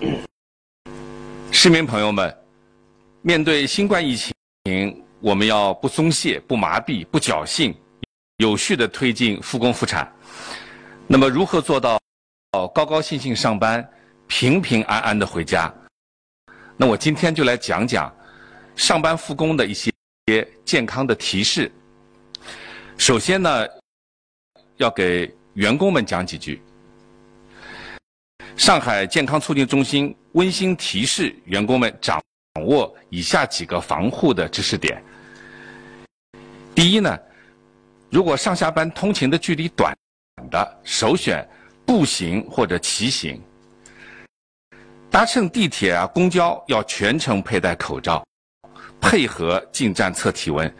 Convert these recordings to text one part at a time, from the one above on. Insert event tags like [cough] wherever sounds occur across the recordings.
[coughs] 市民朋友们，面对新冠疫情，我们要不松懈、不麻痹、不侥幸，有序的推进复工复产。那么，如何做到高高兴兴上班、平平安安的回家？那我今天就来讲讲上班复工的一些健康的提示。首先呢，要给员工们讲几句。上海健康促进中心温馨提示员工们掌握以下几个防护的知识点。第一呢，如果上下班通勤的距离短的，首选步行或者骑行。搭乘地铁啊、公交要全程佩戴口罩，配合进站测体温，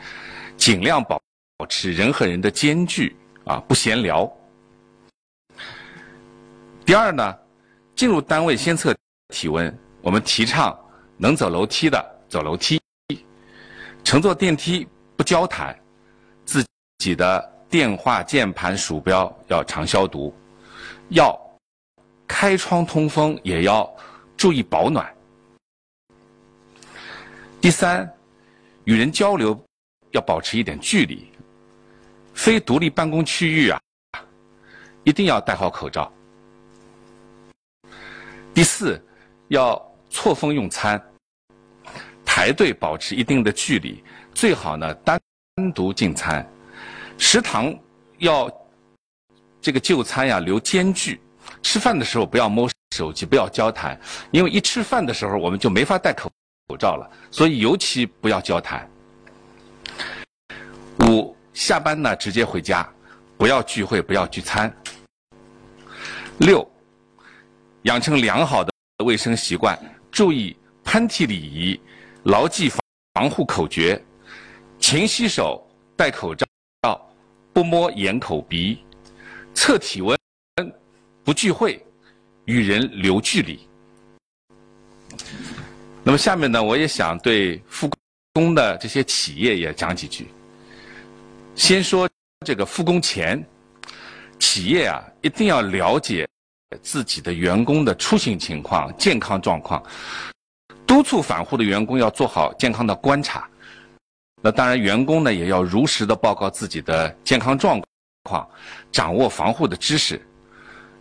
尽量保保持人和人的间距啊，不闲聊。第二呢。进入单位先测体温，我们提倡能走楼梯的走楼梯，乘坐电梯不交谈，自己的电话、键盘、鼠标要常消毒，要开窗通风，也要注意保暖。第三，与人交流要保持一点距离，非独立办公区域啊，一定要戴好口罩。第四，要错峰用餐，排队保持一定的距离，最好呢单独进餐。食堂要这个就餐呀留间距，吃饭的时候不要摸手机，不要交谈，因为一吃饭的时候我们就没法戴口口罩了，所以尤其不要交谈。五，下班呢直接回家，不要聚会，不要聚餐。六。养成良好的卫生习惯，注意喷嚏礼仪，牢记防防护口诀，勤洗手，戴口罩，不摸眼口鼻，测体温，不聚会，与人留距离。那么下面呢，我也想对复工的这些企业也讲几句。先说这个复工前，企业啊一定要了解。自己的员工的出行情况、健康状况，督促返沪的员工要做好健康的观察。那当然，员工呢也要如实的报告自己的健康状况，掌握防护的知识。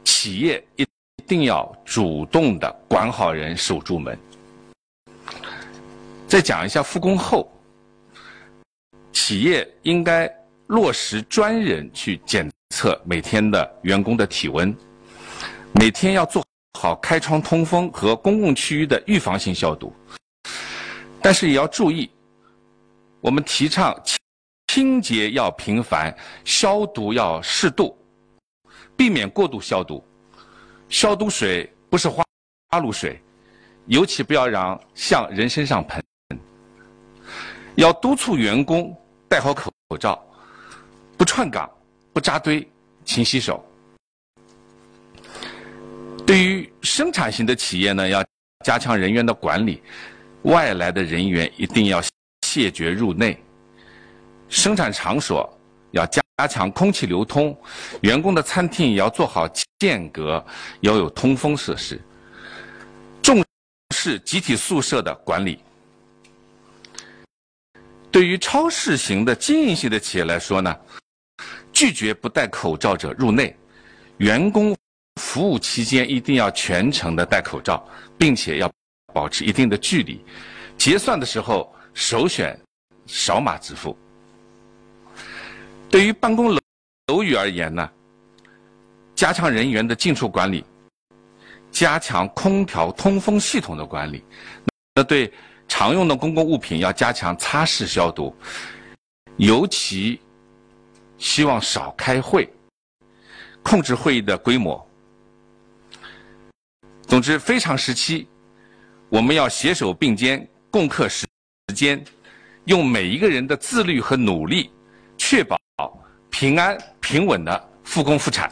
企业一定要主动的管好人、守住门。再讲一下复工后，企业应该落实专人去检测每天的员工的体温。每天要做好开窗通风和公共区域的预防性消毒，但是也要注意，我们提倡清洁要频繁，消毒要适度，避免过度消毒。消毒水不是花花露水，尤其不要让向人身上喷。要督促员工戴好口罩，不串岗，不扎堆，勤洗手。对于生产型的企业呢，要加强人员的管理，外来的人员一定要谢绝入内。生产场所要加强空气流通，员工的餐厅也要做好间隔，要有通风设施。重视集体宿舍的管理。对于超市型的经营型的企业来说呢，拒绝不戴口罩者入内，员工。服务期间一定要全程的戴口罩，并且要保持一定的距离。结算的时候首选扫码支付。对于办公楼楼宇而言呢，加强人员的进出管理，加强空调通风系统的管理。那对常用的公共物品要加强擦拭消毒，尤其希望少开会，控制会议的规模。总之，非常时期，我们要携手并肩，共克时时艰，用每一个人的自律和努力，确保平安平稳的复工复产。